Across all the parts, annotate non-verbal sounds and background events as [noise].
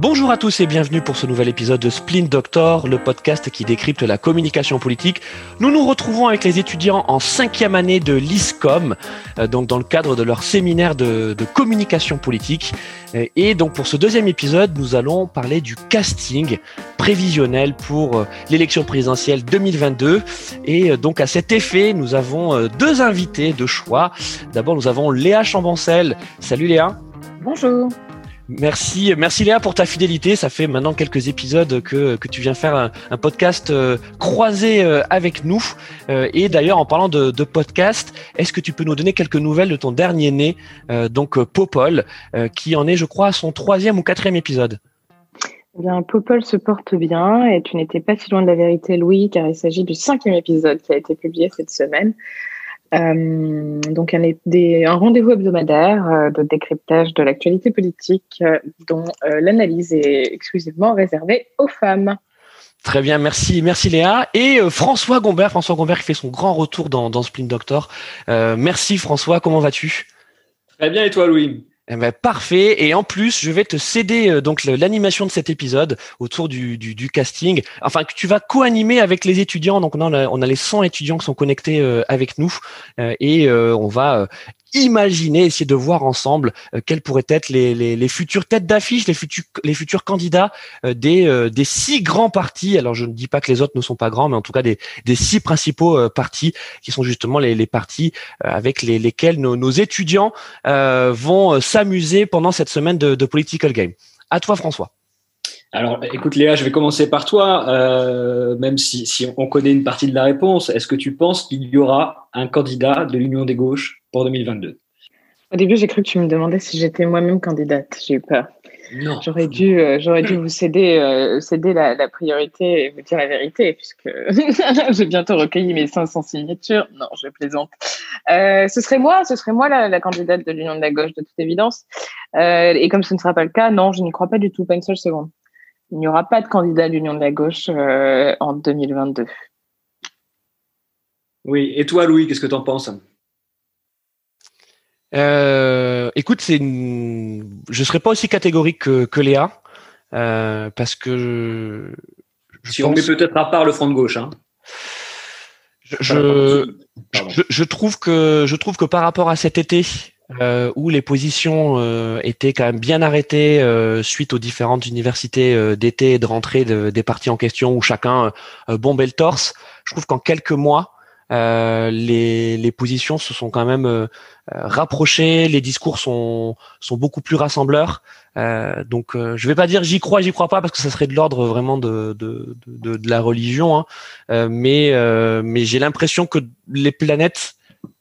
Bonjour à tous et bienvenue pour ce nouvel épisode de Splint Doctor, le podcast qui décrypte la communication politique. Nous nous retrouvons avec les étudiants en cinquième année de l'ISCOM, euh, donc dans le cadre de leur séminaire de, communication politique. Euh, et donc pour ce deuxième épisode, nous allons parler du casting prévisionnel pour euh, l'élection présidentielle 2022. Et donc à cet effet, nous avons deux invités de choix. D'abord, nous avons Léa Chambancel. Salut Léa. Bonjour. Merci, merci Léa pour ta fidélité. Ça fait maintenant quelques épisodes que, tu viens faire un, podcast euh, croisé euh, avec nous. Euh, et d'ailleurs, en parlant de, podcast, est-ce que tu peux nous donner quelques nouvelles de ton dernier né, donc Popol, qui en est, je crois, son troisième ou quatrième épisode? Eh bien, Popol se porte bien et tu n'étais pas si loin de la vérité, Louis, car il s'agit du cinquième épisode qui a été publié cette semaine. Euh, donc un, un rendez-vous hebdomadaire euh, de décryptage de l'actualité politique euh, dont l'analyse est exclusivement réservée aux femmes. Très bien, merci, merci Léa. Et François Gombert, François Gombert qui fait son grand retour dans, dans Splint Doctor. merci François, comment vas-tu? Très bien et toi Louis? Eh ben, parfait. Et en plus, je vais te céder euh, donc l'animation de cet épisode autour du, casting. Enfin, que tu vas co-animer avec les étudiants. Donc, on a, on a les 100 étudiants qui sont connectés euh, avec nous euh, et on va imaginer, essayer de voir ensemble euh, quelles pourraient être les, les, futures têtes d'affiche, les futurs, candidats euh, des, euh, des six grands partis. Alors je ne dis pas que les autres ne sont pas grands, mais en tout cas des, six principaux partis qui sont justement les, les partis avec les, lesquels nos, étudiants vont s'amuser pendant cette semaine de, de Political Game. À toi François. Alors, écoute Léa, je vais commencer par toi, euh, même si, si, on connaît une partie de la réponse. Est-ce que tu penses qu'il y aura un candidat de l'Union des gauches? Pour 2022 Au début, j'ai cru que tu me demandais si j'étais moi-même candidate. J'ai eu peur. Non. J'aurais dû, euh, j'aurais dû vous céder, euh, céder la, la, priorité et vous dire la vérité, puisque [laughs] j'ai bientôt recueilli mes 500 signatures. Non, je plaisante. Euh, ce serait moi, ce serait moi la, la candidate de l'Union de la gauche, de toute évidence. Et comme ce ne sera pas le cas, non, je n'y crois pas du tout, pas une seule seconde il n'y aura pas de candidat à l'Union de la gauche en 2022. Oui, et toi, Louis, qu'est-ce que tu en penses? Euh, Écoute, c'est je ne serais pas aussi catégorique que, Léa, euh, parce que je, si on met peut-être à part le front de gauche. Hein. Je, je, trouve que je trouve que par rapport à cet été, euh, où les positions euh, étaient quand même bien arrêtées euh, suite aux différentes universités euh, d'été et de rentrée des partis en question, où chacun bombait le torse. Je trouve qu'en quelques mois, les, les, positions se sont quand même rapprochées, les discours sont, sont beaucoup plus rassembleurs. donc, je vais pas dire j'y crois, j'y crois pas, parce que ça serait de l'ordre vraiment de, de, de, de, la religion. Hein. mais mais j'ai l'impression que les planètes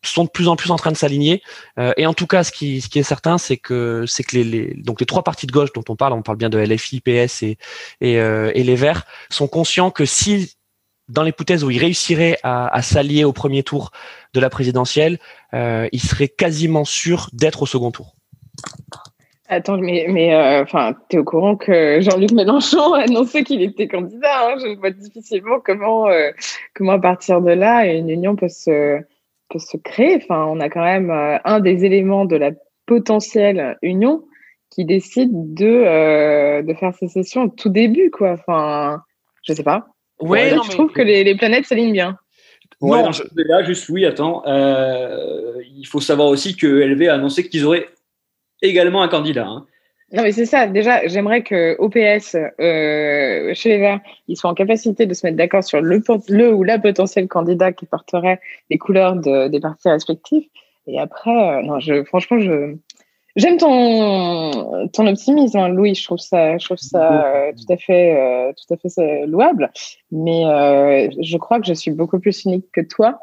sont de plus en plus en train de s'aligner. Euh, et en tout cas, ce qui, ce qui est certain, c'est que c'est que les, les, donc les trois partis de gauche dont on parle, on parle bien de LFI, PS et et, euh, et les Verts, sont conscients que si dans l'hypothèse où ils réussiraient à, s'allier au premier tour de la présidentielle, euh, ils seraient quasiment sûrs d'être au second tour. Attends, mais, mais euh, enfin, tu es au courant que Jean-Luc Mélenchon a annoncé qu'il était candidat. Hein je ne vois difficilement comment, euh, comment à partir de là, une union peut se, peut se créer. Enfin, on a quand même un des éléments de la potentielle union qui décide de, de faire sécession au tout début, quoi. Enfin, je sais pas. Ouais, je trouve que les, les planètes s'alignent bien. Ouais, non, je... là, juste oui, attends. Euh, il faut savoir aussi que LV a annoncé qu'ils auraient également un candidat. Hein. Non, mais c'est ça. Déjà, j'aimerais que OPS, euh, chez les Verts, ils soient en capacité de se mettre d'accord sur le, le ou la potentiel candidat qui porterait les couleurs de, des partis respectifs. Et après, euh, non, je, franchement, je, j'aime ton, ton optimisme, hein, Louis. Je trouve ça, je trouve ça euh, tout à fait, euh, tout à fait louable. Mais euh, je crois que je suis beaucoup plus unique que toi,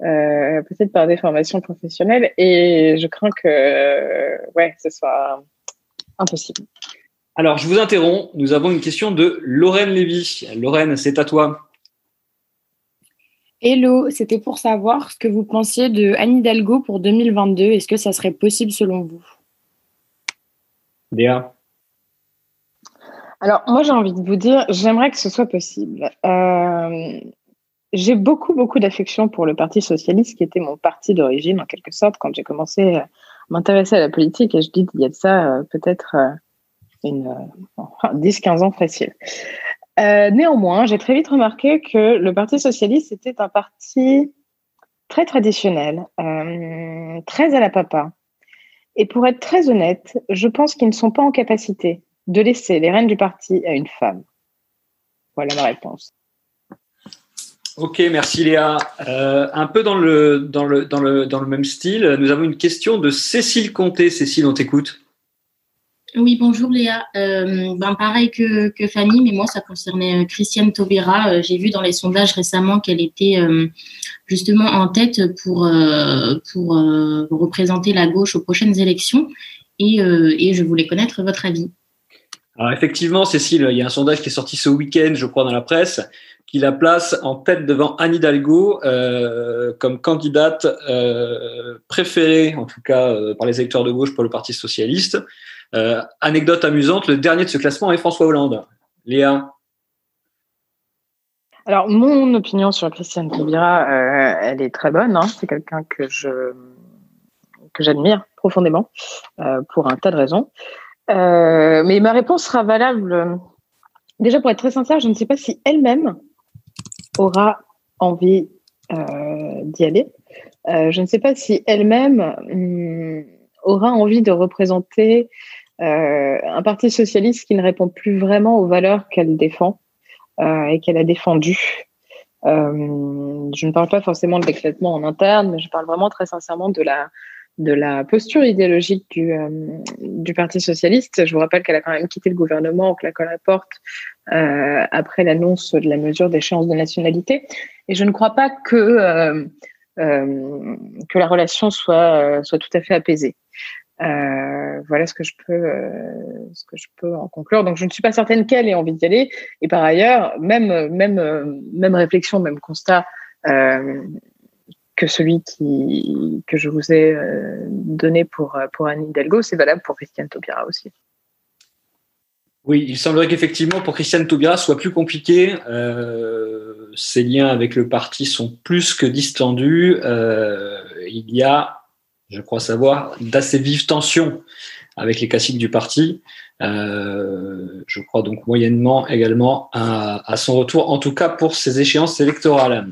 peut-être par des formations professionnelles. Et je crains que, ouais, ce soit impossible. Alors, je vous interromps. Nous avons une question de Lorraine Lévy. Lorraine, c'est à toi. Hello, c'était pour savoir ce que vous pensiez de Anne Hidalgo pour 2022. Est-ce que ça serait possible selon vous? Alors, moi, j'ai envie de vous dire, j'aimerais que ce soit possible. Euh, j'ai beaucoup, beaucoup d'affection pour le Parti socialiste, qui était mon parti d'origine, en quelque sorte, quand j'ai commencé à m'intéresser à la politique. Et je dis, il y a de ça euh, peut-être 10-15 [laughs] ans facile. néanmoins, j'ai très vite remarqué que le Parti socialiste était un parti très traditionnel, très à la papa. Et pour être très honnête, je pense qu'ils ne sont pas en capacité de laisser les rênes du parti à une femme. Voilà ma réponse. Ok, merci Léa. Euh, un peu dans le, dans, le, dans, le, dans le même style, nous avons une question de Cécile Comté. Cécile, on t'écoute. Oui, bonjour Léa. Euh, ben, pareil que, Fanny, mais moi, ça concernait euh, Christiane Taubira. J'ai vu dans les sondages récemment qu'elle était justement en tête pour, représenter la gauche aux prochaines élections. Et, je voulais connaître votre avis. Alors effectivement, Cécile, il y a un sondage qui est sorti ce week-end, je crois, dans la presse, qui la place en tête devant Anne Hidalgo euh, comme candidate euh, préférée, en tout cas euh, par les électeurs de gauche pour le Parti socialiste. Euh, anecdote amusante, le dernier de ce classement est François Hollande. Léa Alors, mon opinion sur Christiane Taubira, euh, elle est très bonne. Hein. C'est quelqu'un que je que j'admire profondément pour un tas de raisons. mais ma réponse sera valable. Déjà, pour être très sincère, je ne sais pas si elle-même aura envie euh, d'y aller. Euh, je ne sais pas si elle-même hum, aura envie de représenter euh, un parti socialiste qui ne répond plus vraiment aux valeurs qu'elle défend et qu'elle a défendues. je ne parle pas forcément de l'éclatement en interne, mais je parle vraiment très sincèrement de la, de la posture idéologique du, euh, du Parti socialiste. Je vous rappelle qu'elle a quand même quitté le gouvernement en claquant la porte euh, après l'annonce de la mesure d'échéance de nationalité. Et je ne crois pas que, euh, euh que la relation soit, soit tout à fait apaisée. Euh, voilà ce que je peux ce que je peux en conclure. Donc je ne suis pas certaine qu'elle ait envie d'y aller. Et par ailleurs, même même même réflexion, même constat que celui qui, que je vous ai euh, donné pour, euh, pour Anne Hidalgo, c'est valable pour Christiane Taubira aussi. Oui, il semblerait qu'effectivement, pour Christiane Taubira, soit plus compliqué. Euh, ses liens avec le parti sont plus que distendus. Euh, il y a, je crois savoir, d'assez vives tensions avec les classiques du parti. Euh, je crois donc moyennement également à, à, son retour, en tout cas pour ses échéances électorales.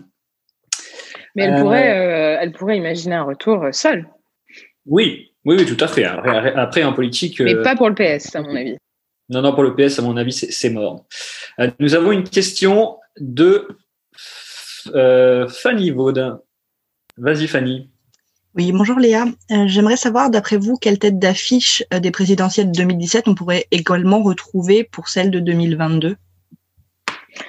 Mais elle, pourrait, euh, elle pourrait imaginer un retour seul. Oui, oui, oui, tout à fait. Après, en politique. Mais euh, pas pour le PS, à mon avis. Non, non, pour le PS, à mon avis, c'est mort. Euh, nous avons une question de Fanny Vaud. Vas-y, Fanny. Oui, bonjour Léa. J'aimerais savoir, d'après vous, quelle tête d'affiche des présidentielles de 2017 on pourrait également retrouver pour celle de 2022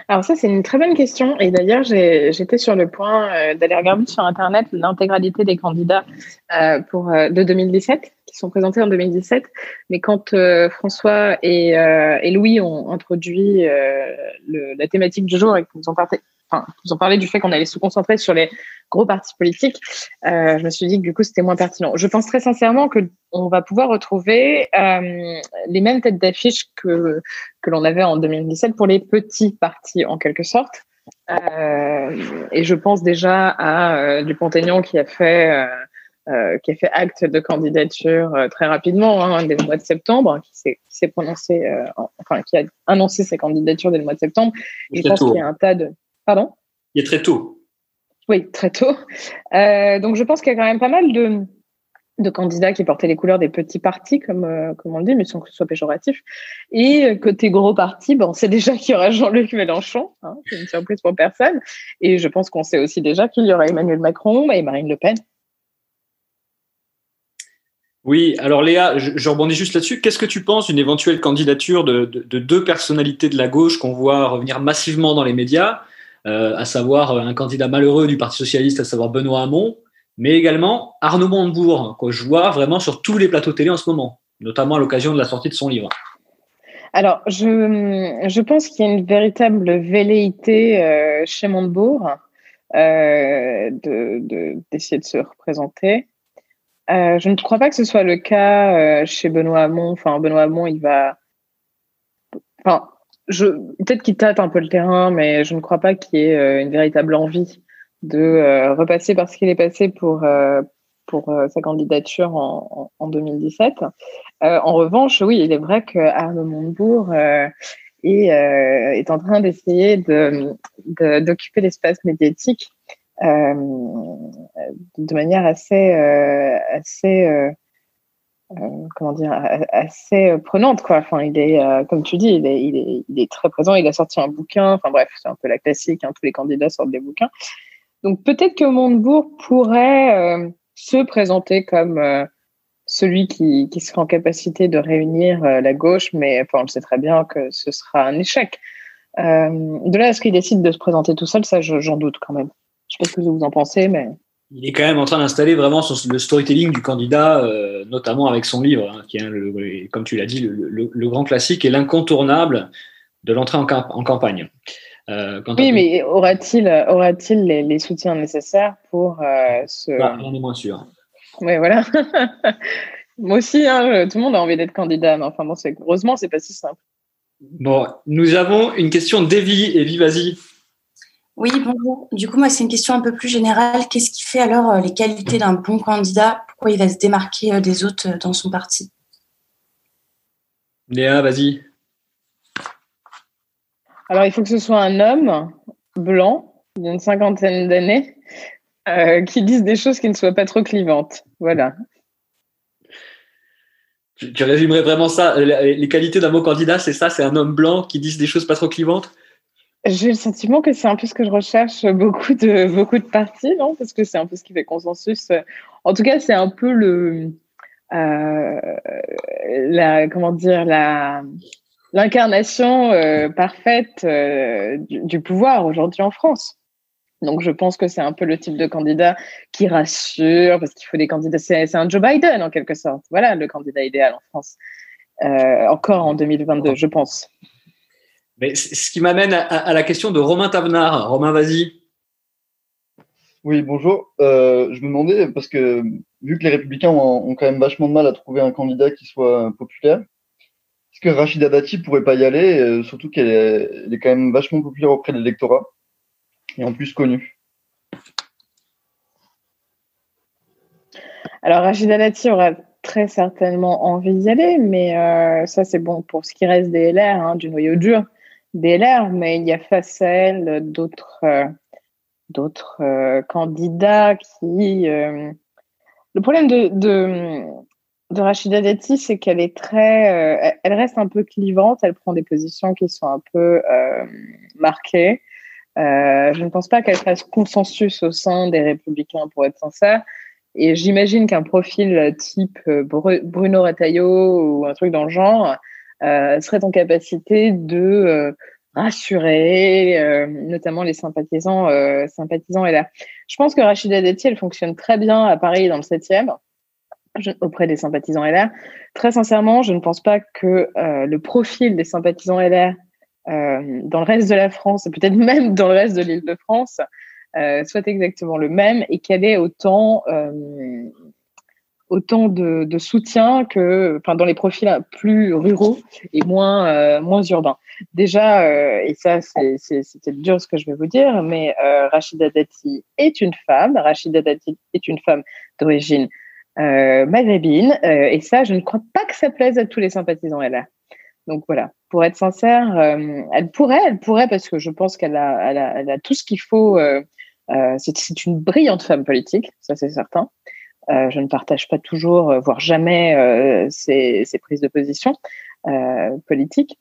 alors ça, c'est une très bonne question. Et d'ailleurs, j'étais sur le point euh, d'aller regarder sur Internet l'intégralité des candidats euh, pour, euh, de 2017, qui sont présentés en 2017. Mais quand François et, Louis ont introduit la thématique du jour et qu'ils nous ont enfin, ils ont parlé du fait qu'on allait se concentrer sur les gros partis politiques, je me suis dit que du coup, c'était moins pertinent. Je pense très sincèrement que on va pouvoir retrouver les mêmes têtes d'affiche que que l'on avait en 2017 pour les petits partis en quelque sorte. Euh, et je pense déjà à euh, Dupont-Aignan qui a fait euh, euh qui a fait acte de candidature euh, très rapidement hein, dès le mois de septembre, qui s'est prononcé, enfin qui a annoncé sa candidature dès le mois de septembre. Et je pense qu'il y a un tas de pardon? Il est très tôt. Oui, très tôt. donc je pense qu'il y a quand même pas mal de de candidats qui portaient les couleurs des petits partis, comme, euh, comme on le dit, mais sans que ce soit péjoratif. Et euh, côté gros partis, bon, on sait déjà qu'il y aura Jean-Luc Mélenchon, hein, c'est une surprise pour personne. Et je pense qu'on sait aussi déjà qu'il y aura Emmanuel Macron et Marine Le Pen. Oui, alors Léa, je, je rebondis juste là-dessus. Qu'est-ce que tu penses d'une éventuelle candidature de, de, de, deux personnalités de la gauche qu'on voit revenir massivement dans les médias, euh, à savoir un candidat malheureux du Parti socialiste, à savoir Benoît Hamon, mais également Arnaud Montebourg, que je vois vraiment sur tous les plateaux télé en ce moment, notamment à l'occasion de la sortie de son livre. Alors, je, je pense qu'il y a une véritable velléité euh, chez Montebourg euh, d'essayer de, se représenter. Euh, je ne crois pas que ce soit le cas euh, chez Benoît Hamon. Enfin, Benoît Hamon, il va. Enfin, peut-être qu'il tâte un peu le terrain, mais je ne crois pas qu'il y ait euh, une véritable envie de euh, repasser par ce qu'il est passé pour, euh, pour sa candidature en, en 2017. en revanche, oui, il est vrai que Arnaud Montebourg est, est en train d'essayer d'occuper de, l'espace médiatique de manière assez, assez euh, comment dire, assez prenante, quoi. Enfin, il est, euh, comme tu dis, il est, très présent. Il a sorti un bouquin. Enfin, bref, c'est un peu la classique. Hein, tous les candidats sortent des bouquins. Donc, peut-être que Montebourg pourrait euh, se présenter comme celui qui, qui sera en capacité de réunir la gauche, mais enfin, on le sait très bien que ce sera un échec. de là à ce qu'il décide de se présenter tout seul, ça, j'en doute quand même. Je sais pas ce que vous en pensez, mais il est quand même en train d'installer vraiment le storytelling du candidat, euh, notamment avec son livre, hein, qui est, comme tu l'as dit, le, grand classique et l'incontournable de l'entrée en, campagne. Euh, oui, mais aura-t-il aura les, les, soutiens nécessaires pour euh, ce. Bah, on est moins sûr. Oui, voilà. [laughs] Moi aussi, hein, tout le monde a envie d'être candidat, mais enfin bon, heureusement, c'est pas si simple. Bon, nous avons une question d'Evie. Evie, vas-y. Oui, bonjour. Du coup, moi, c'est une question un peu plus générale. Qu'est-ce qui fait alors euh, les qualités d'un bon candidat? Pourquoi il va se démarquer euh, des autres euh, dans son parti? Léa, vas-y. Alors, il faut que ce soit un homme blanc d'une cinquantaine d'années qui dise des choses qui ne soient pas trop clivantes. Voilà. Tu, tu résumerais vraiment ça? Les qualités d'un bon candidat, c'est ça? C'est un homme blanc qui dise des choses pas trop clivantes? J'ai le sentiment que c'est un peu ce que je recherche beaucoup de [laughs] beaucoup de partis, non? Parce que c'est un peu ce qui fait consensus. En tout cas, c'est un peu le euh, la comment dire la l'incarnation euh, parfaite euh, du, pouvoir aujourd'hui en France. Donc, je pense que c'est un peu le type de candidat qui rassure, parce qu'il faut des candidats. C'est un Joe Biden en quelque sorte. Voilà le candidat idéal en France. encore en 2022, je pense. Mais ce qui m'amène à, la question de Romain Tavenard. Romain, vas-y. Oui, bonjour. Euh, je me demandais, parce que vu que les Républicains ont, quand même vachement de mal à trouver un candidat qui soit populaire, est-ce que Rachida Dati pourrait pas y aller, euh, surtout qu'elle est, quand même vachement populaire auprès de l'électorat et en plus connue? Alors, Rachida Dati aura très certainement envie d'y aller, mais euh, ça, c'est bon pour ce qui reste des LR, hein, du noyau dur. DLR, mais il y a face à elle d'autres euh, d'autres euh, candidats qui. Euh, le problème de, de, Rachida Dati, c'est qu'elle est très. elle reste un peu clivante, elle prend des positions qui sont un peu marquées. je ne pense pas qu'elle fasse consensus au sein des Républicains, pour être sincère. Et j'imagine qu'un profil type Bruno Retailleau ou un truc dans le genre euh, serait en capacité de euh, rassurer, euh, notamment les sympathisants, là. Je pense que Rachida Dati, elle fonctionne très bien à Paris dans le 7e, auprès des sympathisants LR. Très sincèrement, je ne pense pas que le profil des sympathisants LR dans le reste de la France, et peut-être [laughs] même dans le reste de l'île de France, soit exactement le même et qu'elle ait autant autant de, soutien que enfin, dans les profils plus ruraux et moins, euh, moins urbains. Déjà, euh, et ça c'est dur ce que je vais vous dire, mais euh, Rachida Dati est une femme. Rachida Dati est une femme d'origine maghrébine. et ça, je ne crois pas que ça plaise à tous les sympathisants LR. Donc voilà, pour être sincère, elle pourrait, elle pourrait parce que je pense qu'elle a, elle a, elle a, tout ce qu'il faut. c'est une brillante femme politique, ça c'est certain. Euh, je ne partage pas toujours, euh, voire jamais, euh, ces, prises de position politiques.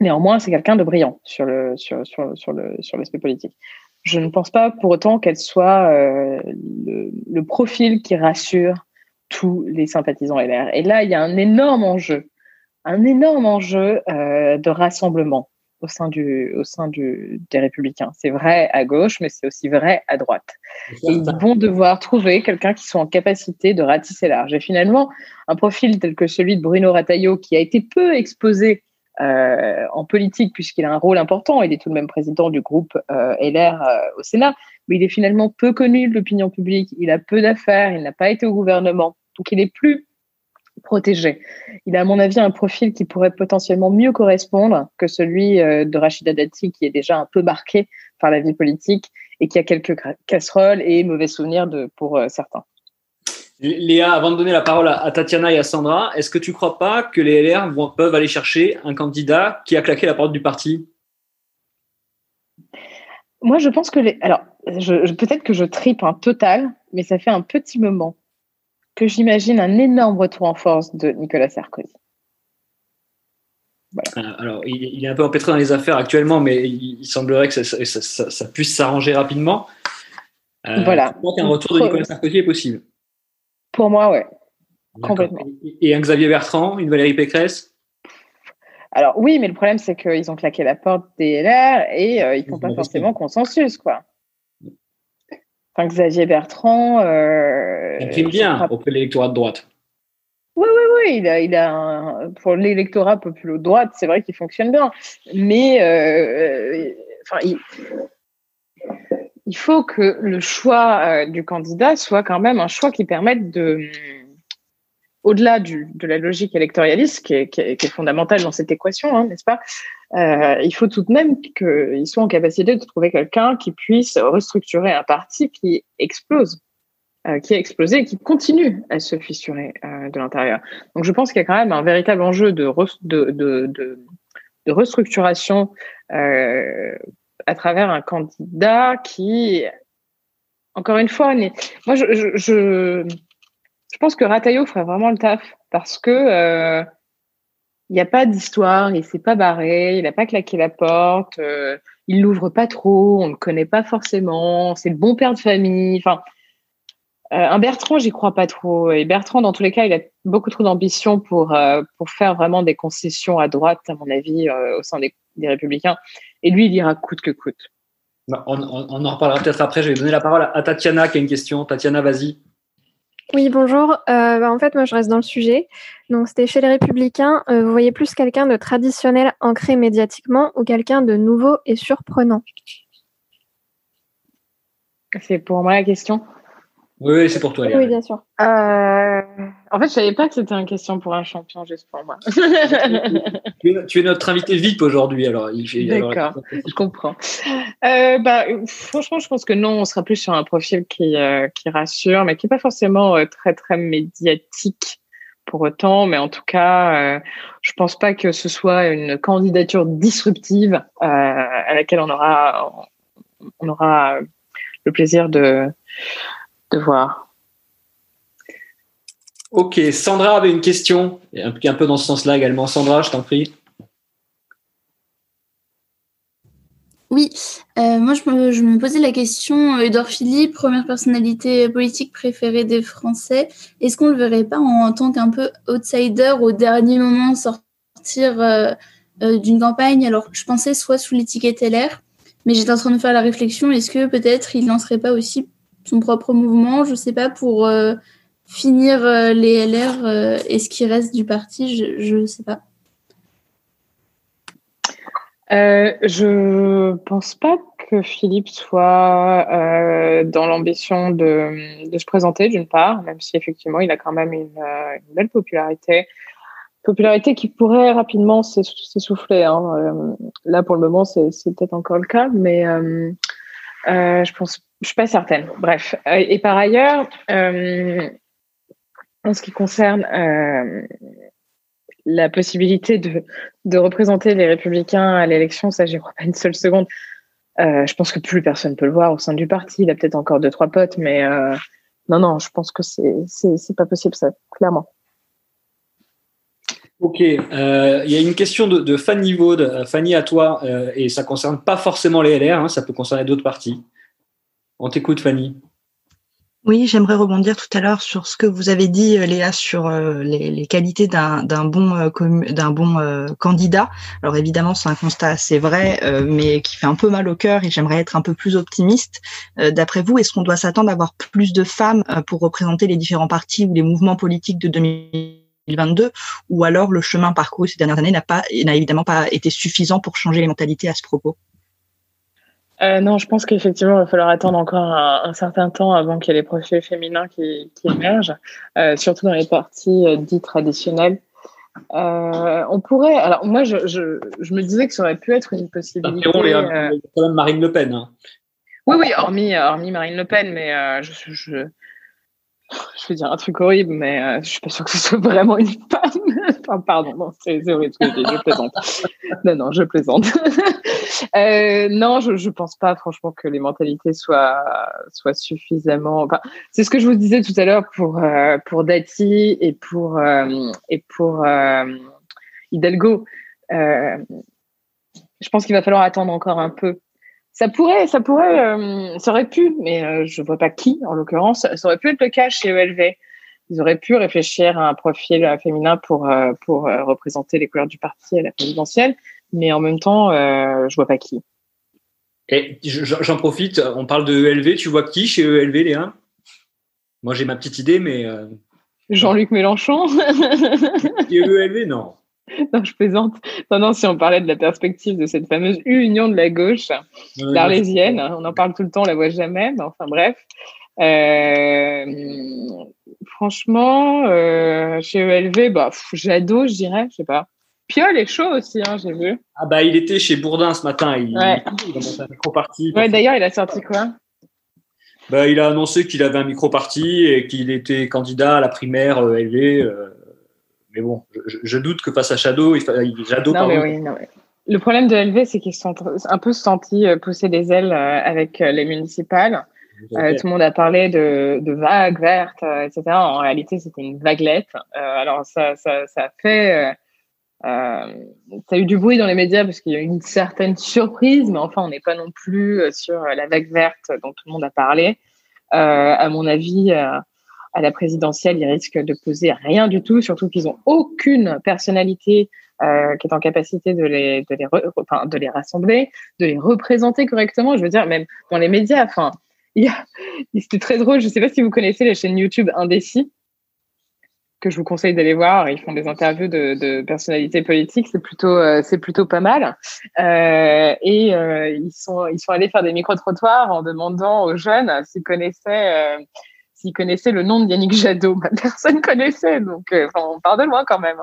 Néanmoins, c'est quelqu'un de brillant sur le sur, le sur l'aspect politique. Je ne pense pas pour autant qu'elle soit le, profil qui rassure tous les sympathisants LR. Et là, il y a un énorme enjeu, un énorme enjeu de rassemblement au sein, du, au sein du, des républicains. C'est vrai à gauche, mais c'est aussi vrai à droite. Et ils vont devoir trouver quelqu'un qui soit en capacité de ratisser large. Et finalement, un profil tel que celui de Bruno Rataillot, qui a été peu exposé euh, en politique, puisqu'il a un rôle important, il est tout de même président du groupe euh, LR euh, au Sénat, mais il est finalement peu connu de l'opinion publique, il a peu d'affaires, il n'a pas été au gouvernement, donc il est plus protégé. Il a, à mon avis, un profil qui pourrait potentiellement mieux correspondre que celui euh, de Rachida Dati, qui est déjà un peu marqué par la vie politique et qui a quelques casseroles et mauvais souvenirs de, pour euh, certains. Léa, avant de donner la parole à, Tatiana et à Sandra, est-ce que tu ne crois pas que les LR peuvent aller chercher un candidat qui a claqué la porte du parti? Moi, je pense que les. Alors, peut-être que je tripe un total, mais ça fait un petit moment que j'imagine un énorme retour en force de Nicolas Sarkozy. Euh, alors, il, est un peu empêtré dans les affaires actuellement, mais il, semblerait que ça, puisse s'arranger rapidement. Euh, voilà. Je qu'un retour de Nicolas Sarkozy est possible. Pour moi, ouais. Complètement. Et un Xavier Bertrand, une Valérie Pécresse? Alors oui, mais le problème, c'est qu'ils ont claqué la porte des LR et euh, ils ne font pas forcément consensus, quoi. Enfin, Xavier Bertrand. Euh, il prime bien auprès de l'électorat de droite. Oui, oui, oui. Il a, il a pour l'électorat populaire de droite, c'est vrai qu'il fonctionne bien. Mais euh, enfin, il, il faut que le choix euh, du candidat soit quand même un choix qui permette de, au-delà de la logique électoraliste qui est, qui fondamentale dans cette équation, hein, n'est-ce pas? Euh, Il faut tout de même qu'ils soient en capacité de trouver quelqu'un qui puisse restructurer un parti qui explose, euh, qui a explosé et qui continue à se fissurer de l'intérieur. Donc je pense qu'il y a quand même un véritable enjeu de, de, de, de restructuration à travers un candidat qui, encore une fois, moi, je, je, je, pense que Rataillot ferait vraiment le taf parce que euh, il n'y a pas d'histoire, il s'est pas barré, il n'a pas claqué la porte, euh, il l'ouvre pas trop, on le connaît pas forcément, c'est le bon père de famille. Enfin, euh, un Bertrand, j'y crois pas trop. Et Bertrand, dans tous les cas, il a beaucoup trop d'ambition pour euh, pour faire vraiment des concessions à droite, à mon avis, au sein des, des Républicains. Et lui, il ira coûte que coûte. Bah, on, en reparlera peut-être après. Je vais donner la parole à Tatiana qui a une question. Tatiana, vas-y. Oui, bonjour. Euh, bah, en fait, moi, je reste dans le sujet. Donc, c'était chez les Républicains. Euh, vous voyez plus quelqu'un de traditionnel ancré médiatiquement ou quelqu'un de nouveau et surprenant? C'est pour moi la question. Oui, c'est pour toi. Oui, bien sûr. Euh, en fait, je savais pas que c'était une question pour un champion, juste pour moi. [laughs] tu, es, notre invité VIP aujourd'hui, alors. D'accord, je comprends. Euh, bah, franchement, je pense que non, on sera plus sur un profil qui, euh, qui rassure, mais qui n'est pas forcément très, très médiatique pour autant. Mais en tout cas, je pense pas que ce soit une candidature disruptive à laquelle on aura, on aura le plaisir de de voir. Ok, Sandra avait une question, un, un peu dans ce sens-là également. Sandra, je t'en prie. Oui, euh, moi je me, posais la question, Edouard Philippe, première personnalité politique préférée des Français, est-ce qu'on ne le verrait pas en, tant qu'un peu outsider au dernier moment sortir euh, euh, d'une campagne? Alors je pensais soit sous l'étiquette LR, mais j'étais en train de faire la réflexion, est-ce que peut-être il n'en serait pas aussi son propre mouvement, je sais pas, pour euh, finir euh, les LR euh, et ce qui reste du parti, je ne sais pas. je pense pas que Philippe soit dans l'ambition de, de, se présenter d'une part, même si effectivement il a quand même une, belle popularité, popularité qui pourrait rapidement s'essouffler. Hein. là pour le moment c'est peut-être encore le cas, mais je pense je suis pas certaine. Bref. Euh, et par ailleurs, euh, en ce qui concerne euh, la possibilité de, de, représenter les républicains à l'élection, ça, j'y crois pas une seule seconde. je pense que plus personne peut le voir au sein du parti. Il a peut-être encore deux, trois potes, mais non, non, je pense que c'est, c'est, pas possible, ça, clairement. Ok, il y a une question de, de Fanny Vaud. Fanny, à toi, et ça concerne pas forcément les LR, hein, ça peut concerner d'autres partis. On t'écoute, Fanny. Oui, j'aimerais rebondir tout à l'heure sur ce que vous avez dit, euh, Léa, sur euh, les, qualités d'un bon, euh, candidat. Alors évidemment, c'est un constat assez vrai, mais qui fait un peu mal au cœur et j'aimerais être un peu plus optimiste. D'après vous, est-ce qu'on doit s'attendre à avoir plus de femmes pour représenter les différents partis ou les mouvements politiques de 2022 ou alors le chemin parcouru ces dernières années n'a évidemment pas été suffisant pour changer les mentalités à ce propos? Euh, non, je pense qu'effectivement, il va falloir attendre encore un, certain temps avant qu'il y ait les profils féminins qui, émergent, euh, surtout dans les partis euh, dits traditionnels. on pourrait. Alors, moi, je, me disais que ça aurait pu être une possibilité. il y a quand même Marine Le Pen. Hein. Oui, oui, hormis, hormis Marine Le Pen, mais je, je [laughs] vais dire un truc horrible, mais euh, je suis pas sûre que ce soit vraiment une femme. [laughs] enfin, pardon, non, c'est horrible je je plaisante. non, non, je plaisante. [laughs] euh, non, je, je pense pas, franchement, que les mentalités soient, soient suffisamment. Enfin, c'est ce que je vous disais tout à l'heure pour, euh, pour Dati et pour, euh, et pour euh, Hidalgo. Euh, je pense qu'il va falloir attendre encore un peu ça pourrait, ça pourrait, euh, ça aurait pu, mais euh, je vois pas qui en l'occurrence. Ça aurait pu être le cas chez ELV. Ils auraient pu réfléchir à un profil euh, féminin pour euh, pour représenter les couleurs du parti à la présidentielle, mais en même temps, je vois pas qui. Et je- j'en profite, on parle de ELV, tu vois qui chez ELV, Léa? Moi j'ai ma petite idée, mais Jean-Luc Mélenchon? est ELV, non. [laughs] non, je plaisante. Non, non, si on parlait de la perspective de cette fameuse union de la gauche, non, l'Arlésienne, on en parle tout le temps, on la voit jamais, mais enfin bref. Euh, franchement, euh, chez ELV, bah, pff, Jadot, je dirais, je sais pas. Piol est chaud aussi, hein, j'ai vu. Ah bah il était chez Bourdin ce matin, il, Ouais. il a monté un micro-parti. Ouais, d'ailleurs, il a sorti quoi? Bah, il a annoncé qu'il avait un micro-parti et qu'il était candidat à la primaire ELV. euh, mais bon, je, je doute que face à Shadow, il, il- Jadot, Non, mais oui, non, mais- Le problème de LV, c'est qu'ils se sont un peu sentis euh, pousser des ailes euh, avec euh, les municipales. Euh, tout le monde a parlé de, de vagues vertes, etc. En réalité, c'était une vaguelette. Euh, alors, ça, ça, fait. euh, ça a eu du bruit dans les médias parce qu'il y a eu une certaine surprise, mais enfin, on n'est pas non plus sur la vague verte dont tout le monde a parlé. À mon avis, à la présidentielle, ils risquent de poser rien du tout, surtout qu'ils n'ont aucune personnalité euh, qui est en capacité de les, de, les de les rassembler, de les représenter correctement. Je veux dire, même dans les médias, enfin, [laughs] c'était très drôle. Je ne sais pas si vous connaissez la chaîne YouTube Indécis, que je vous conseille d'aller voir. Ils font des interviews de, personnalités politiques. C'est plutôt, euh, plutôt pas mal. Euh, et ils sont, ils sont allés faire des micro-trottoirs en demandant aux jeunes s'ils connaissaient, s'ils connaissaient le nom de Yannick Jadot. [laughs] Bah, personne connaissait, donc euh, on part de loin quand même.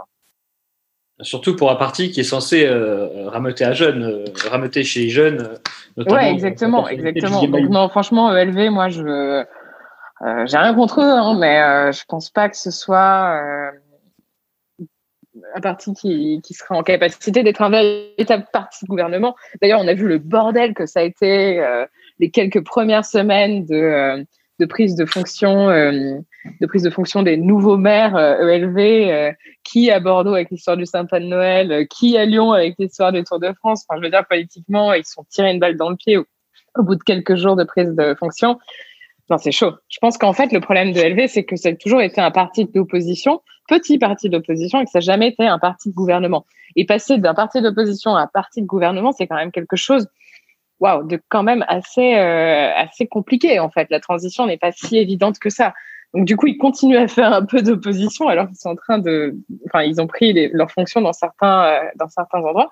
Surtout pour un parti qui est censé euh, rameuter à jeunes, euh, rameuter chez les jeunes. euh, Ouais, exactement, exactement. Donc non, franchement, ELV, moi, je, j'ai rien contre eux, hein, mais je pense pas que ce soit un parti qui, qui serait en capacité d'être un véritable parti de gouvernement. D'ailleurs, on a vu le bordel que ça a été les quelques premières semaines de, de prise de fonction, euh, de prise de fonction des nouveaux maires euh, ELV, euh, qui à Bordeaux avec l'histoire du Saint-Pain de Noël, euh, qui à Lyon avec l'histoire du Tour de France. Enfin, je veux dire, politiquement, ils sont tirés une balle dans le pied au, bout de quelques jours de prise de fonction. Non, c'est chaud. Je pense qu'en fait, le problème de LV, c'est que ça a toujours été un parti d'opposition, petit parti d'opposition, et que ça n'a jamais été un parti de gouvernement. Et passer d'un parti d'opposition à un parti de gouvernement, c'est quand même quelque chose, waouh, de quand même assez, euh, assez compliqué, en fait. La transition n'est pas si évidente que ça. Donc, du coup, ils continuent à faire un peu d'opposition alors qu'ils sont en train de, enfin, ils ont pris les, leurs fonctions dans certains, euh, dans certains endroits.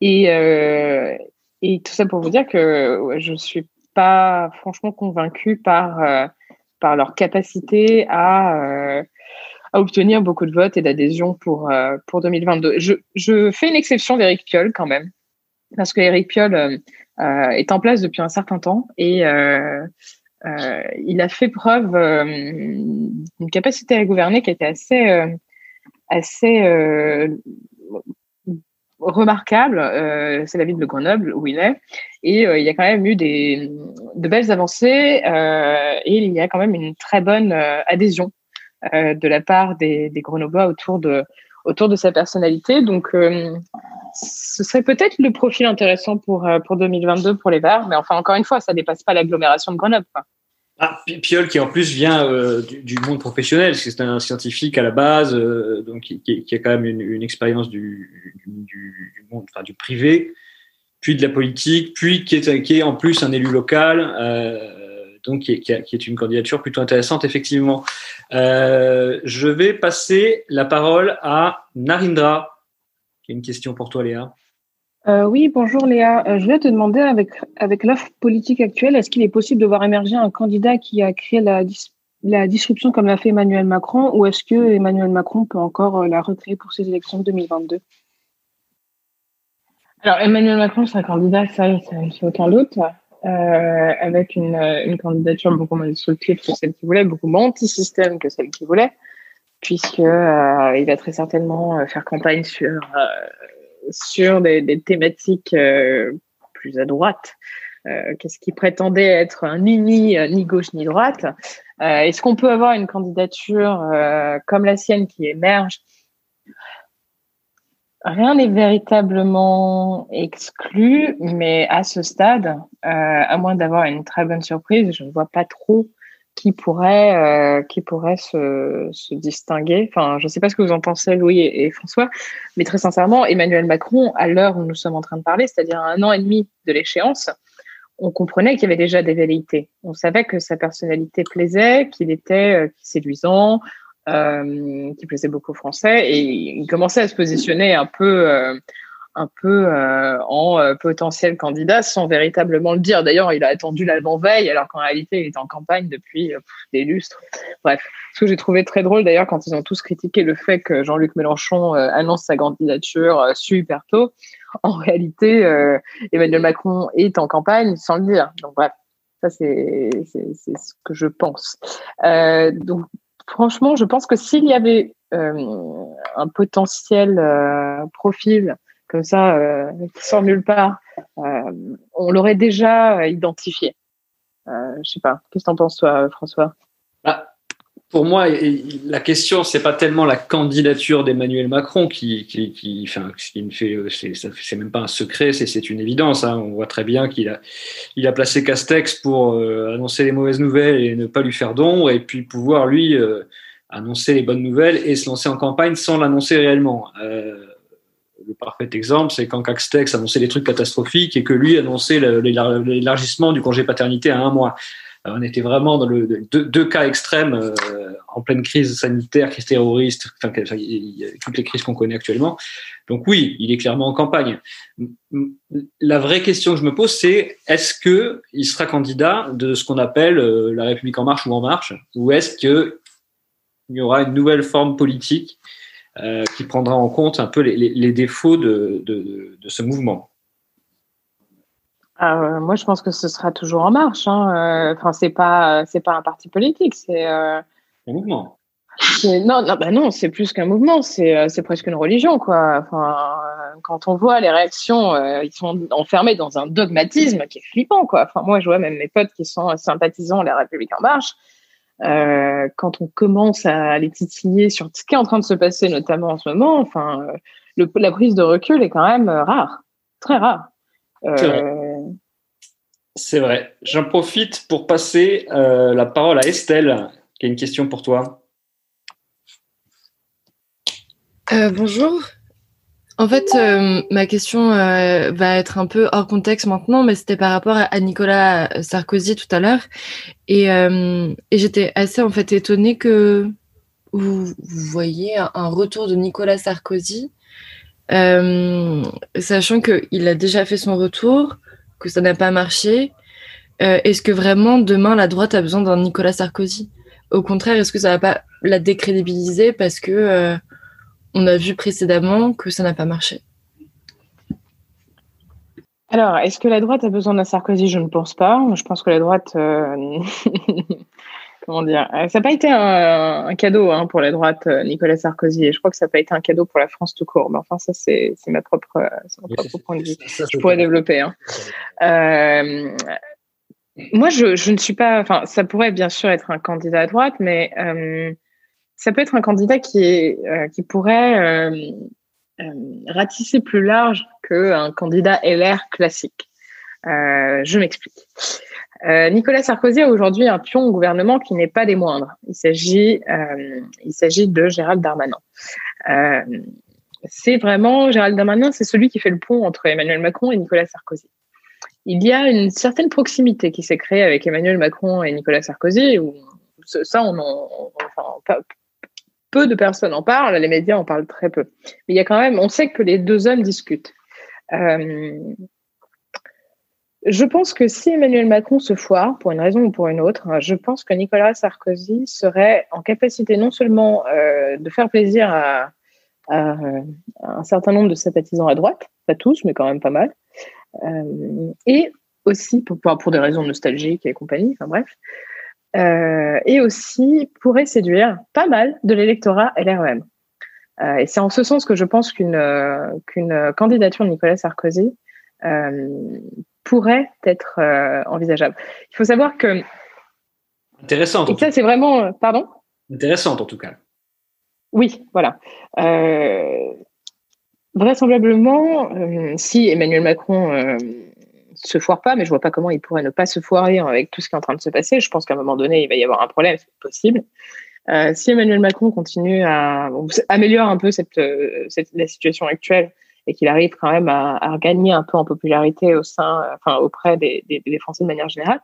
Et, euh, et tout ça pour vous dire que je suis pas franchement convaincue par, euh, par leur capacité à, euh, à obtenir beaucoup de votes et d'adhésion pour, euh, pour 2022. Je, je fais une exception d'Éric Piolle quand même, parce que Éric Piolle euh, est en place depuis un certain temps et euh, euh, il a fait preuve euh, d'une capacité à gouverner qui était assez, euh, assez euh, remarquable. Euh, c'est la ville de Grenoble où il est. Et euh, il y a quand même eu des, de belles avancées euh, et il y a quand même une très bonne euh, adhésion euh, de la part des, des Grenoblois autour de, autour de sa personnalité. Donc, euh, ce serait peut-être le profil intéressant pour, euh, pour 2022 pour les Verts. Mais enfin, encore une fois, ça dépasse pas l'agglomération de Grenoble. Quoi. Ah, Pi- Piolle qui en plus vient euh, du, monde professionnel, c'est un scientifique à la base, euh, donc qui, a quand même une, expérience du, du, monde, enfin du privé, puis de la politique, puis qui est, qui est en plus un élu local, donc qui est, qui est une candidature plutôt intéressante effectivement. Je vais passer la parole à Narindra, qui a une question pour toi Léa. Euh, oui, bonjour Léa. Euh, je voulais te demander, avec, avec l'offre politique actuelle, est-ce qu'il est possible de voir émerger un candidat qui a créé la, dis- la disruption comme l'a fait Emmanuel Macron, ou est-ce que Emmanuel Macron peut encore euh, la recréer pour ses élections de 2022 Alors, Emmanuel Macron, c'est un candidat, ça, ça ne fait aucun doute. avec une, une, candidature beaucoup moins disruptive que celle qu'il voulait, beaucoup moins anti-système que celle qu'il voulait, puisque il va très certainement faire campagne sur sur des, thématiques plus à droite. Qu'est-ce qui prétendait être un ni, ni, ni gauche ni droite Est-ce qu'on peut avoir une candidature comme la sienne qui émerge? Rien n'est véritablement exclu, mais à ce stade, euh, à moins d'avoir une très bonne surprise, je ne vois pas trop qui pourrait, euh, qui pourrait se, se, distinguer. Enfin, je ne sais pas ce que vous en pensez, Louis et, François, mais très sincèrement, Emmanuel Macron, à l'heure où nous sommes en train de parler, c'est-à-dire un an et demi de l'échéance, on comprenait qu'il y avait déjà des velléités. On savait que sa personnalité plaisait, qu'il était euh, séduisant, euh, qui plaisait beaucoup aux Français et il commençait à se positionner un peu, euh, un peu euh, en potentiel candidat sans véritablement le dire. D'ailleurs, il a attendu l'avant-veille alors qu'en réalité, il est en campagne depuis des lustres. Bref, ce que j'ai trouvé très drôle d'ailleurs quand ils ont tous critiqué le fait que Jean-Luc Mélenchon annonce sa candidature super tôt. En réalité, Emmanuel Macron est en campagne sans le dire. Donc bref, ça c'est ce que je pense. donc franchement, je pense que s'il y avait euh, un potentiel euh, profil comme ça, euh, qui sort nulle part, on l'aurait déjà identifié. je sais pas. Qu'est-ce que tu en penses, toi, François? Bah, Pour moi, la question, c'est pas tellement la candidature d'Emmanuel Macron qui, qui, qui, enfin, qui ne fait, c'est même pas un secret, c'est une évidence. Hein. On voit très bien qu'il a, il a placé Castex pour annoncer les mauvaises nouvelles et ne pas lui faire d'ombre, et puis pouvoir lui annoncer les bonnes nouvelles et se lancer en campagne sans l'annoncer réellement. Euh, le parfait exemple, c'est quand Castex annonçait des trucs catastrophiques et que lui annonçait l'élargissement du congé paternité à un mois. Euh, on était vraiment dans deux, cas extrêmes euh, en pleine crise sanitaire, crise terroriste, toutes les crises qu'on connaît actuellement. Donc oui, il est clairement en campagne. La vraie question que je me pose, c'est est-ce que il sera candidat de ce qu'on appelle la République en marche ou en marche, ou est-ce que il y aura une nouvelle forme politique euh, qui prendra en compte un peu les, défauts de, ce mouvement. Euh, moi, je pense que ce sera toujours en marche. Hein. Euh, enfin, c'est pas, c'est pas un parti politique, c'est un mouvement. Non, non, bah non, c'est plus qu'un mouvement, c'est, c'est presque une religion, quoi. Enfin, quand on voit les réactions, ils sont enfermés dans un dogmatisme qui est flippant, quoi. Enfin, moi, je vois même mes potes qui sont sympathisants la République en marche, euh, quand on commence à les titiller sur ce qui est en train de se passer, notamment en ce moment, enfin, euh, le, la prise de recul est quand même euh, rare, très rare. C'est vrai. J'en profite pour passer la parole à Estelle, qui a une question pour toi. bonjour. En fait, euh, ma question euh, va être un peu hors contexte maintenant, mais c'était par rapport à, Nicolas Sarkozy tout à l'heure. Et, euh, et j'étais assez en fait étonnée que vous, vous voyez un, retour de Nicolas Sarkozy, sachant qu'il a déjà fait son retour, que ça n'a pas marché. est-ce que vraiment demain la droite a besoin d'un Nicolas Sarkozy? Au contraire, est-ce que ça va pas la décrédibiliser parce que on a vu précédemment que ça n'a pas marché. Alors, est-ce que la droite a besoin d'un Sarkozy? Je ne pense pas. Je pense que la droite, euh, [laughs] comment dire, euh, ça n'a pas été un, cadeau hein, pour la droite, euh, Nicolas Sarkozy, et je crois que ça n'a pas été un cadeau pour la France tout court. Mais enfin, ça, c'est ma propre, mon propre point de vue. je pourrais développer. Hein. moi, je, je, ne suis pas. Enfin, ça pourrait bien sûr être un candidat à droite, mais ça peut être un candidat qui, est, euh, qui pourrait euh, euh, ratisser plus large qu'un candidat LR classique. je m'explique. Nicolas Sarkozy a aujourd'hui un pion au gouvernement qui n'est pas des moindres. Il s'agit, il s'agit de Gérald Darmanin. c'est vraiment Gérald Darmanin, c'est celui qui fait le pont entre Emmanuel Macron et Nicolas Sarkozy. Il y a une certaine proximité qui s'est créée avec Emmanuel Macron et Nicolas Sarkozy. Où ça, on en, enfin, peu de personnes en parlent, les médias en parlent très peu. Mais y a quand même, on sait que les deux hommes discutent. Euh, je pense que si Emmanuel Macron se foire, pour une raison ou pour une autre, je pense que Nicolas Sarkozy serait en capacité non seulement euh, de faire plaisir à, un certain nombre de sympathisants à droite, pas tous, mais quand même pas mal, euh, et aussi, pour, pour des raisons nostalgiques et compagnie, enfin bref, euh, et aussi pourrait séduire pas mal de l'électorat LREM. Euh, et c'est en ce sens que je pense qu'une euh, qu'une candidature de Nicolas Sarkozy pourrait être envisageable. Il faut savoir que intéressante. Et ça, c'est vraiment, pardon? Intéressante en tout cas. Oui, voilà. vraisemblablement, si Emmanuel Macron se foire pas, mais je vois pas comment il pourrait ne pas se foirer avec tout ce qui est en train de se passer. Je pense qu'à un moment donné, il va y avoir un problème, c'est possible. Euh, si Emmanuel Macron continue à améliorer un peu cette, euh, cette la situation actuelle et qu'il arrive quand même à, à, gagner un peu en popularité au sein, enfin auprès des, des, des, Français de manière générale,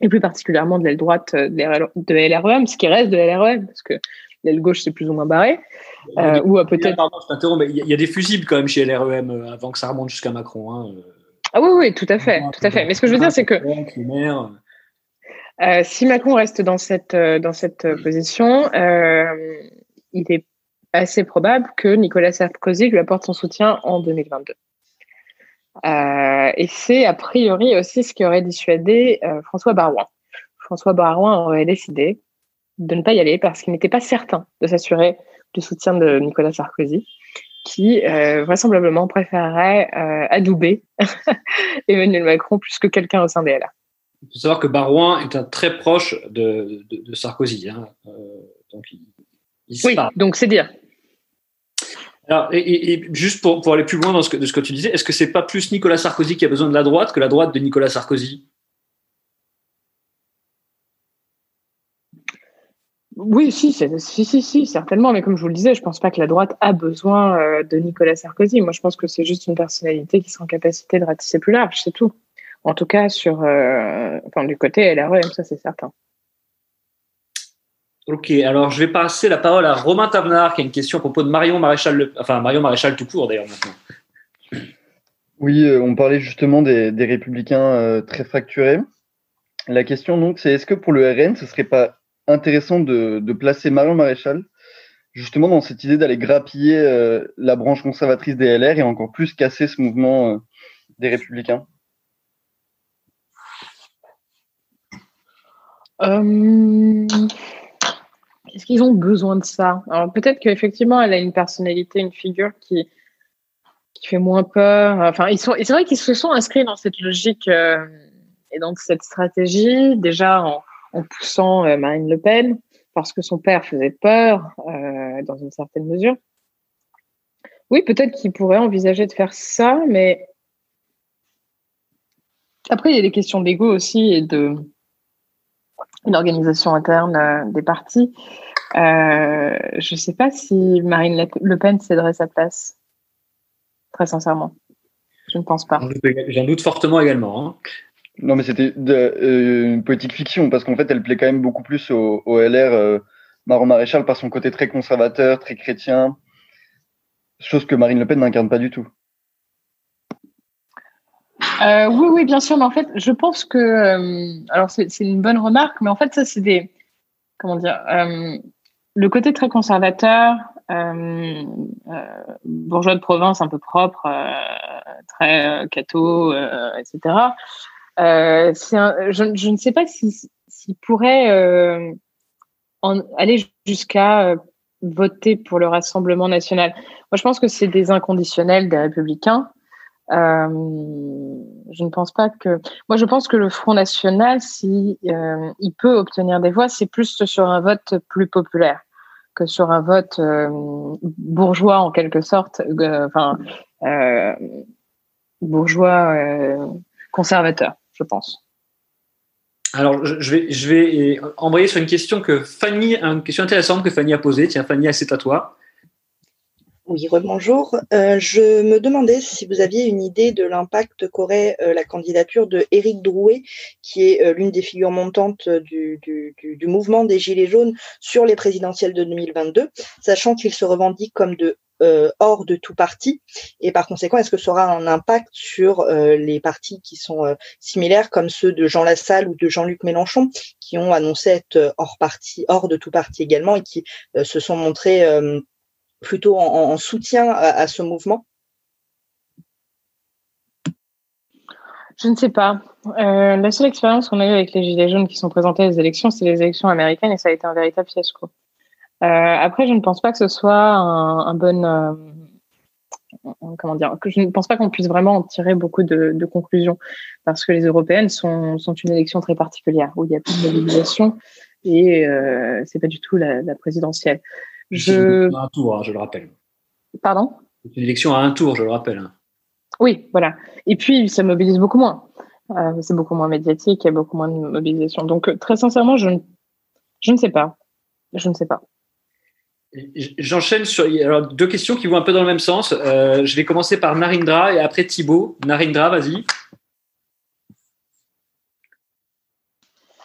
et plus particulièrement de l'aile droite de LREM, ce qui reste de LREM, parce que l'aile gauche c'est plus ou moins barré, euh, ou peut-être. Pardon, je mais il y, a des fusibles quand même chez LREM euh, avant que ça remonte jusqu'à Macron. Hein. Ah oui, oui, tout à fait, tout à fait. Mais ce que je veux dire, c'est que euh, si Macron reste dans cette, euh, dans cette position, euh, il est assez probable que Nicolas Sarkozy lui apporte son soutien en 2022. Euh, et c'est a priori aussi ce qui aurait dissuadé François Barouin. François Barouin aurait décidé de ne pas y aller parce qu'il n'était pas certain de s'assurer du soutien de Nicolas Sarkozy, qui euh, vraisemblablement préférerait adouber [laughs] Emmanuel Macron plus que quelqu'un au sein des LA. Il faut savoir que Barouin est un très proche de, de, de Sarkozy. Hein. Euh, donc il, il oui, donc c'est dire. Alors, et, et, juste pour, pour, aller plus loin dans ce que, de ce que tu disais, est-ce que c'est pas plus Nicolas Sarkozy qui a besoin de la droite que la droite de Nicolas Sarkozy? Oui, si, si, si, si, certainement. Mais comme je vous le disais, je pense pas que la droite a besoin euh, de Nicolas Sarkozy. Moi, je pense que c'est juste une personnalité qui sera en capacité de ratisser plus large, c'est tout. En tout cas, sur, euh, enfin, du côté LREM, ça c'est certain. Ok, alors je vais passer la parole à Romain Tavenard qui a une question à propos de Marion Maréchal, Le... enfin Marion Maréchal tout court d'ailleurs maintenant. Oui, euh, on parlait justement des, des républicains euh, très fracturés. La question donc, c'est est-ce que pour le RN, ce serait pas intéressant de, placer Marion Maréchal justement dans cette idée d'aller grappiller euh, la branche conservatrice des LR et encore plus casser ce mouvement euh, des républicains Euh, est-ce qu'ils ont besoin de ça? Alors peut-être qu'effectivement, elle a une personnalité, une figure qui, qui fait moins peur. Enfin, ils sont, c'est vrai qu'ils se sont inscrits dans cette logique et dans cette stratégie, déjà en, en poussant euh, Marine Le Pen, parce que son père faisait peur euh, dans une certaine mesure. Oui, peut-être qu'ils pourraient envisager de faire ça, mais après, il y a des questions d'ego aussi et de une organisation interne euh, des partis. Euh, je ne sais pas si Marine Le Pen céderait sa place, très sincèrement. Je ne pense pas. J'en doute fortement également. Hein. Non, mais c'était euh, une politique fiction, parce qu'en fait, elle plaît quand même beaucoup plus au, LR, euh, Maron Maréchal, par son côté très conservateur, très chrétien, chose que Marine Le Pen n'incarne pas du tout. Euh, oui, oui, bien sûr, mais en fait, je pense que, euh, alors c'est une bonne remarque, mais en fait, ça, c'est des, comment dire, le côté très conservateur, bourgeois de province un peu propre, très catho, etc. Un, je, je, ne sais pas s'il si, si pourrait en, aller jusqu'à voter pour le Rassemblement national. Moi, je pense que c'est des inconditionnels des républicains. Euh, je ne pense pas que. Moi, je pense que le Front National, si euh, peut obtenir des voix, c'est plus sur un vote plus populaire que sur un vote euh, bourgeois en quelque sorte, euh, enfin euh, bourgeois conservateur, je pense. Alors, je vais, je vais embrayer sur une question que Fanny, une question intéressante que Fanny a posée. Tiens, Fanny, c'est à toi. Oui, rebonjour. Euh, je me demandais si vous aviez une idée de l'impact qu'aurait euh, la candidature de Éric Drouet, qui est euh, l'une des figures montantes du, du, du, mouvement des Gilets jaunes sur les présidentielles de 2022, sachant qu'il se revendique comme de euh, hors de tout parti. Et par conséquent, est-ce que ça aura un impact sur les partis qui sont similaires, comme ceux de Jean Lassalle ou de Jean-Luc Mélenchon, qui ont annoncé être hors parti, hors de tout parti également, et qui se sont montrés plutôt en, en soutien à, ce mouvement? Je ne sais pas. Euh, la seule expérience qu'on a eue avec les Gilets jaunes qui sont présentés aux élections, c'est les élections américaines et ça a été un véritable fiasco. Euh, après, je ne pense pas que ce soit un, un bon. Euh, comment dire que Je ne pense pas qu'on puisse vraiment en tirer beaucoup de, de, conclusions parce que les européennes sont, sont une élection très particulière où il y a plus de mobilisation et euh, c'est pas du tout la, la présidentielle. Je... un tour, hein, je le rappelle. Pardon? C'est une élection à un tour, je le rappelle. Hein. Oui, voilà. Et puis, ça mobilise beaucoup moins. Euh, c'est beaucoup moins médiatique, il y a beaucoup moins de mobilisation. Donc, euh, très sincèrement, je, je ne sais pas. Je ne sais pas. J'enchaîne sur alors, deux questions qui vont un peu dans le même sens. Euh, je vais commencer par Narindra et après Thibaut. Narindra, vas-y.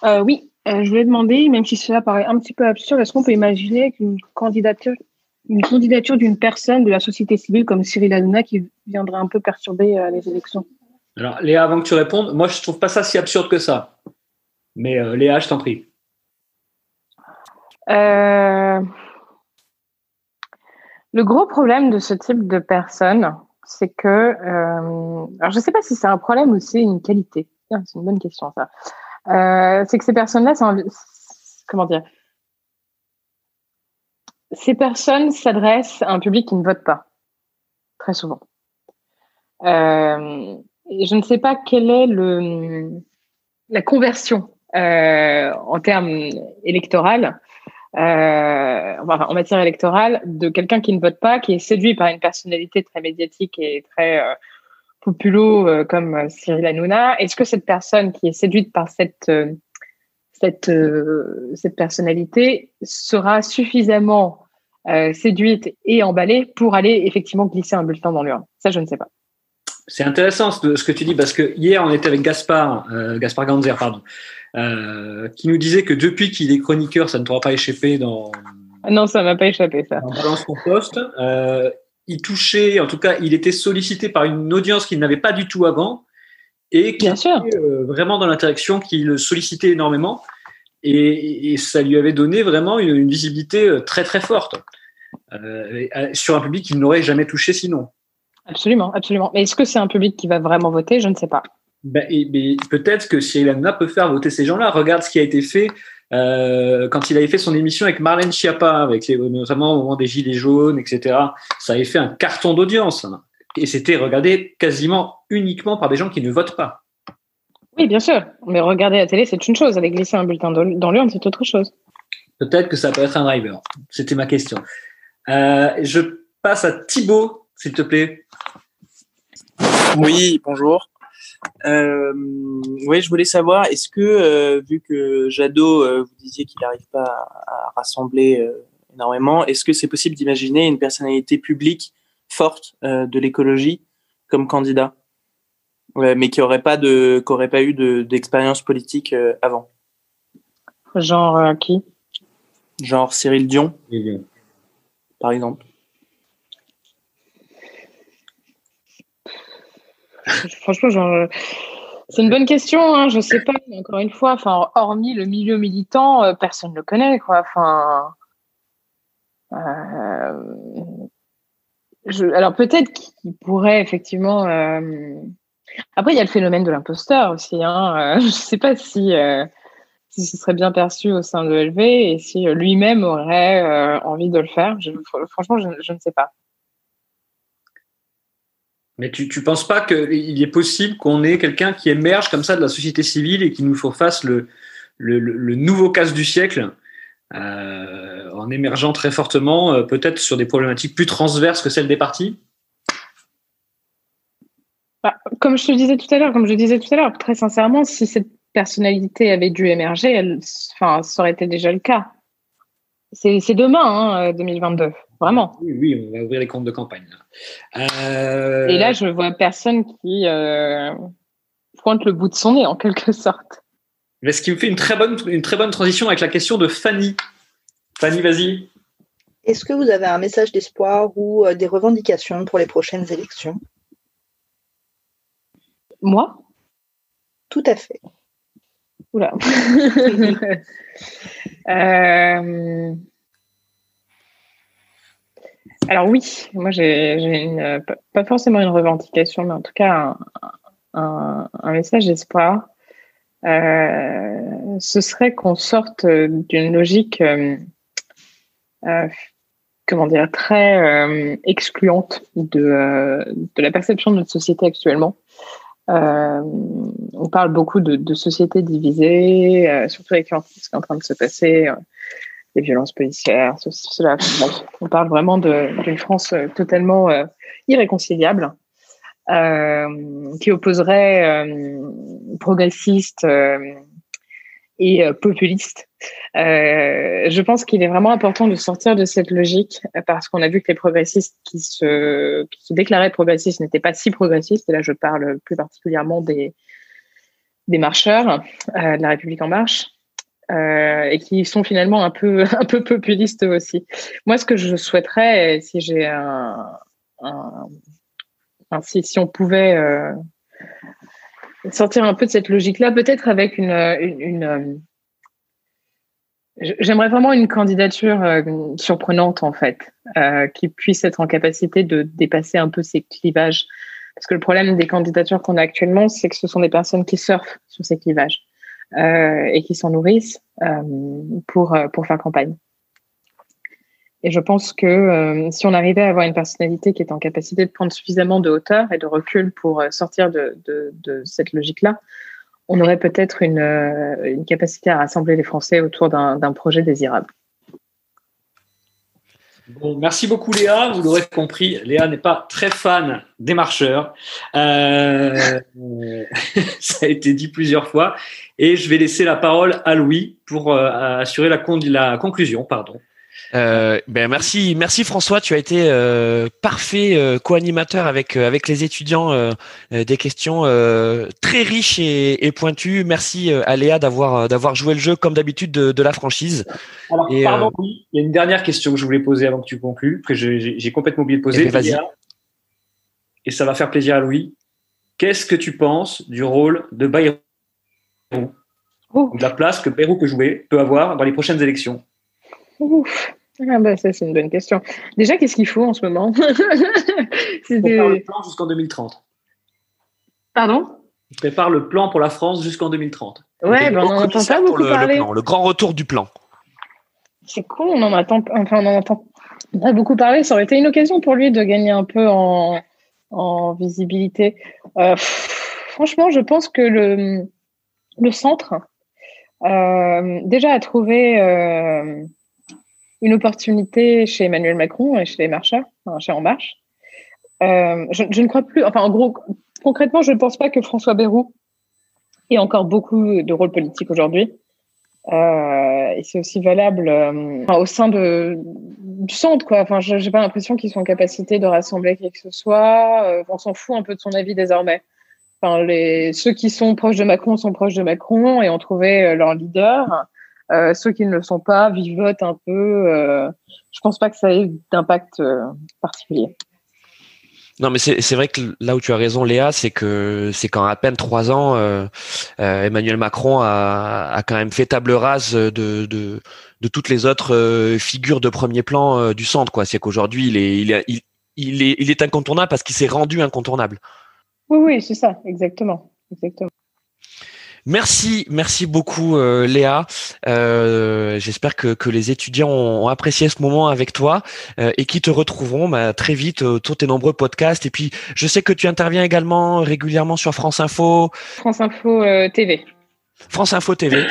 Euh, oui, euh, je voulais demander, même si cela paraît un petit peu absurde, est-ce qu'on peut imaginer qu'une candidature une candidature d'une personne de la société civile comme Cyril Hanouna qui viendrait un peu perturber les élections? Alors, Léa, avant que tu répondes, moi, je trouve pas ça si absurde que ça. Mais Léa, je t'en prie. Euh... Le gros problème de ce type de personne, c'est que, euh... alors je ne sais pas si c'est un problème ou c'est une qualité. C'est une bonne question ça. Euh, c'est que ces personnes-là, comment dire? Ces personnes s'adressent à un public qui ne vote pas, très souvent. Euh, je ne sais pas quelle est le, la conversion euh, en termes électoraux, euh, en matière électorale, de quelqu'un qui ne vote pas, qui est séduit par une personnalité très médiatique et très euh, populo euh, comme Cyril Hanouna. Est-ce que cette personne qui est séduite par cette cette, euh, cette personnalité sera suffisamment euh, séduite et emballée pour aller effectivement glisser un bulletin dans l'urne? Ça, je ne sais pas. C'est intéressant ce, que tu dis parce que hier on était avec Gaspard, euh, Gaspard Ganzer, pardon, euh, qui nous disait que depuis qu'il est chroniqueur, ça ne t'aura pas échappé dans. Non, ça m'a pas échappé ça. Dans son poste, euh, il touchait, en tout cas, il était sollicité par une audience qu'il n'avait pas du tout avant et qui Bien sûr. était euh, vraiment dans l'interaction, qui le sollicitait énormément et, et, ça lui avait donné vraiment une, une visibilité euh, très très forte euh, sur un public qu'il n'aurait jamais touché sinon. Absolument, absolument. Mais est-ce que c'est un public qui va vraiment voter? Je ne sais pas. Ben, peut-être que Cyril Hanouna peut faire voter ces gens-là. Regarde ce qui a été fait euh, quand il avait fait son émission avec Marlène Schiappa, avec les, notamment au moment des Gilets jaunes, etc. Ça avait fait un carton d'audience. Hein. Et c'était regardé quasiment uniquement par des gens qui ne votent pas. Oui, bien sûr. Mais regarder la télé, c'est une chose. Aller glisser un bulletin dans l'urne, c'est autre chose. Peut-être que ça peut être un driver. C'était ma question. Euh, je passe à Thibaut, s'il te plaît. Oui, bonjour. Euh, oui, je voulais savoir, est-ce que, euh, vu que Jadot, euh, vous disiez qu'il n'arrive pas à, à rassembler euh, énormément, est-ce que c'est possible d'imaginer une personnalité publique forte euh, de l'écologie comme candidat, ouais, mais qui n'aurait pas, de, qui aurait pas eu d'expérience de, politique euh, avant Genre qui? Genre Cyril Dion, par exemple. Franchement, genre, c'est une bonne question. Hein, je sais pas. Mais encore une fois, hormis le milieu militant, euh, personne ne le connaît, quoi. Euh, alors peut-être qu'il pourrait effectivement. Euh, après, il y a le phénomène de l'imposteur aussi. Hein. [laughs] je sais pas si ce serait bien perçu au sein de l'ELV et si lui-même aurait envie de le faire. Franchement, je ne sais pas. Mais tu ne penses pas qu'il est possible qu'on ait quelqu'un qui émerge comme ça de la société civile et qui nous fasse le, le, le nouveau casse du siècle euh, en émergeant très fortement, euh, peut-être sur des problématiques plus transverses que celles des partis? Bah, Comme je te disais tout à l'heure, comme je disais tout à l'heure, très sincèrement, si cette personnalité avait dû émerger, elle, enfin, ça aurait été déjà le cas. C'est demain, hein, 2022. Vraiment. Oui, oui, on va ouvrir les comptes de campagne. Euh... Et là, je vois personne qui euh, pointe le bout de son nez, en quelque sorte. Mais ce qui me fait une très bonne, une très bonne transition avec la question de Fanny. Fanny, vas-y. Est-ce que vous avez un message d'espoir ou euh, des revendications pour les prochaines élections? Moi? Tout à fait. Oula. [laughs] euh... Alors oui, moi j'ai une, pas forcément une revendication, mais en tout cas un, message d'espoir, euh, ce serait qu'on sorte d'une logique, euh, euh, comment dire, très euh, excluante de, euh, la perception de notre société actuellement. Euh, on parle beaucoup de, de société divisée, euh, surtout avec ce qui est en train de se passer, euh, les violences policières, on parle vraiment d'une France euh, totalement euh, irréconciliable, euh, qui opposerait progressistes et populistes. Euh, je pense qu'il est vraiment important de sortir de cette logique parce qu'on a vu que les progressistes qui se, déclaraient progressistes n'étaient pas si progressistes. Et là, je parle plus particulièrement des, marcheurs de la République en marche. Euh, et qui sont finalement un peu [laughs] un peu populistes aussi. Moi, ce que je souhaiterais, si j'ai un, un- si, si on pouvait euh, sortir un peu de cette logique-là, peut-être avec une, une, une, euh, J'aimerais vraiment une candidature euh, surprenante, en fait, euh, qui puisse être en capacité de dépasser un peu ces clivages. Parce que le problème des candidatures qu'on a actuellement, c'est que ce sont des personnes qui surfent sur ces clivages et qui s'en nourrissent euh, pour, euh, pour faire campagne. Et je pense que euh, si on arrivait à avoir une personnalité qui est en capacité de prendre suffisamment de hauteur et de recul pour euh, sortir de, de, cette logique-là, on aurait peut-être une, euh, une capacité à rassembler les Français autour d'un projet désirable. Merci beaucoup Léa. Vous l'aurez compris, Léa n'est pas très fan des marcheurs. Euh, [laughs] ça a été dit plusieurs fois. Et je vais laisser la parole à Louis pour euh, assurer la conclusion. Pardon. Euh, ben merci, merci François. Tu as été euh, parfait euh, co-animateur avec euh, avec les étudiants des questions euh, très riches et, et pointues. Merci euh, à Léa d'avoir d'avoir joué le jeu comme d'habitude de, de la franchise. Alors, Et, pardon, euh, Louis, il y a une dernière question que je voulais poser avant que tu conclues, que j'ai- complètement oublié de poser. Eh ben. Léa. Et ça va faire plaisir à Louis. Qu'est-ce que tu penses du rôle de Bayrou? Oh. De la place que Bayrou peut jouer, peut avoir dans les prochaines élections? Ouf. Ah bah ça c'est une bonne question. Déjà qu'est-ce qu'il faut en ce moment [laughs] C'était- faire le plan jusqu'en 2030. Pardon? Il prépare le plan pour la France jusqu'en 2030. Ouais, ben, on n'en entend pas pour beaucoup le, le parler. plan, le grand retour du plan. C'est cool, on en attend, enfin on en entend pas beaucoup parler. Ça aurait été une occasion pour lui de gagner un peu en, en visibilité. Euh, pff, franchement, je pense que le, le centre euh, déjà a trouvé euh, une opportunité chez Emmanuel Macron et chez les marcheurs, enfin, chez En Marche. Euh, je, ne crois plus, enfin en gros, concrètement, je ne pense pas que François Bayrou ait encore beaucoup de rôle politique aujourd'hui. Euh, et c'est aussi valable euh, au sein de, du centre, quoi. Enfin, je- j'ai pas l'impression qu'ils sont en capacité de rassembler qui que ce soit. On s'en fout un peu de son avis désormais. Enfin, les, ceux qui sont proches de Macron sont proches de Macron et ont trouvé leur leader. Euh, ceux qui ne le sont pas vivotent un peu. Euh, je pense pas que ça ait d'impact euh, particulier. Non, mais c'est vrai que là où tu as raison, Léa, c'est que c'est qu'en à peine trois ans, euh, euh, Emmanuel Macron a, a quand même fait table rase de, de, de toutes les autres euh, figures de premier plan du centre. quoi. C'est qu'aujourd'hui, il est, il, est, il, il est, il est incontournable parce qu'il s'est rendu incontournable. Oui, oui, c'est ça, exactement, exactement. Merci, merci beaucoup euh, Léa. Euh, J'espère que, que les étudiants ont, ont apprécié ce moment avec toi euh, et qui te retrouveront bah, très vite autour de tes nombreux podcasts. Et puis, je sais que tu interviens également régulièrement sur France Info. France Info euh, TV. France Info TV.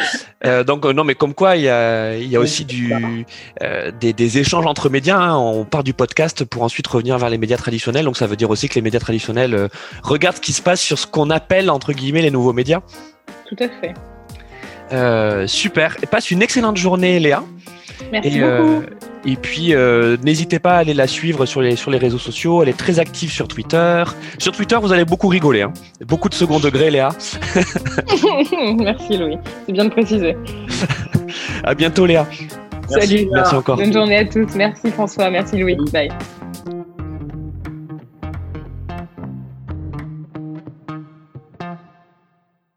Euh, donc euh, non, mais comme quoi il y a, il y a aussi du euh, des, des échanges entre médias. hein. On part du podcast pour ensuite revenir vers les médias traditionnels. Donc ça veut dire aussi que les médias traditionnels euh, regardent ce qui se passe sur ce qu'on appelle entre guillemets les nouveaux médias. Tout à fait. Euh, super. Et passe une excellente journée, Léa. Merci et, beaucoup. euh, et puis, euh, n'hésitez pas à aller la suivre sur les, sur les réseaux sociaux. Elle est très active sur Twitter. Sur Twitter, vous allez beaucoup rigoler. hein. Beaucoup de second degré, Léa. [laughs] [laughs] Merci Louis, c'est bien de préciser. À bientôt, Léa. Salut. Merci encore. Bonne journée à tous. Merci François, merci Louis. Bye.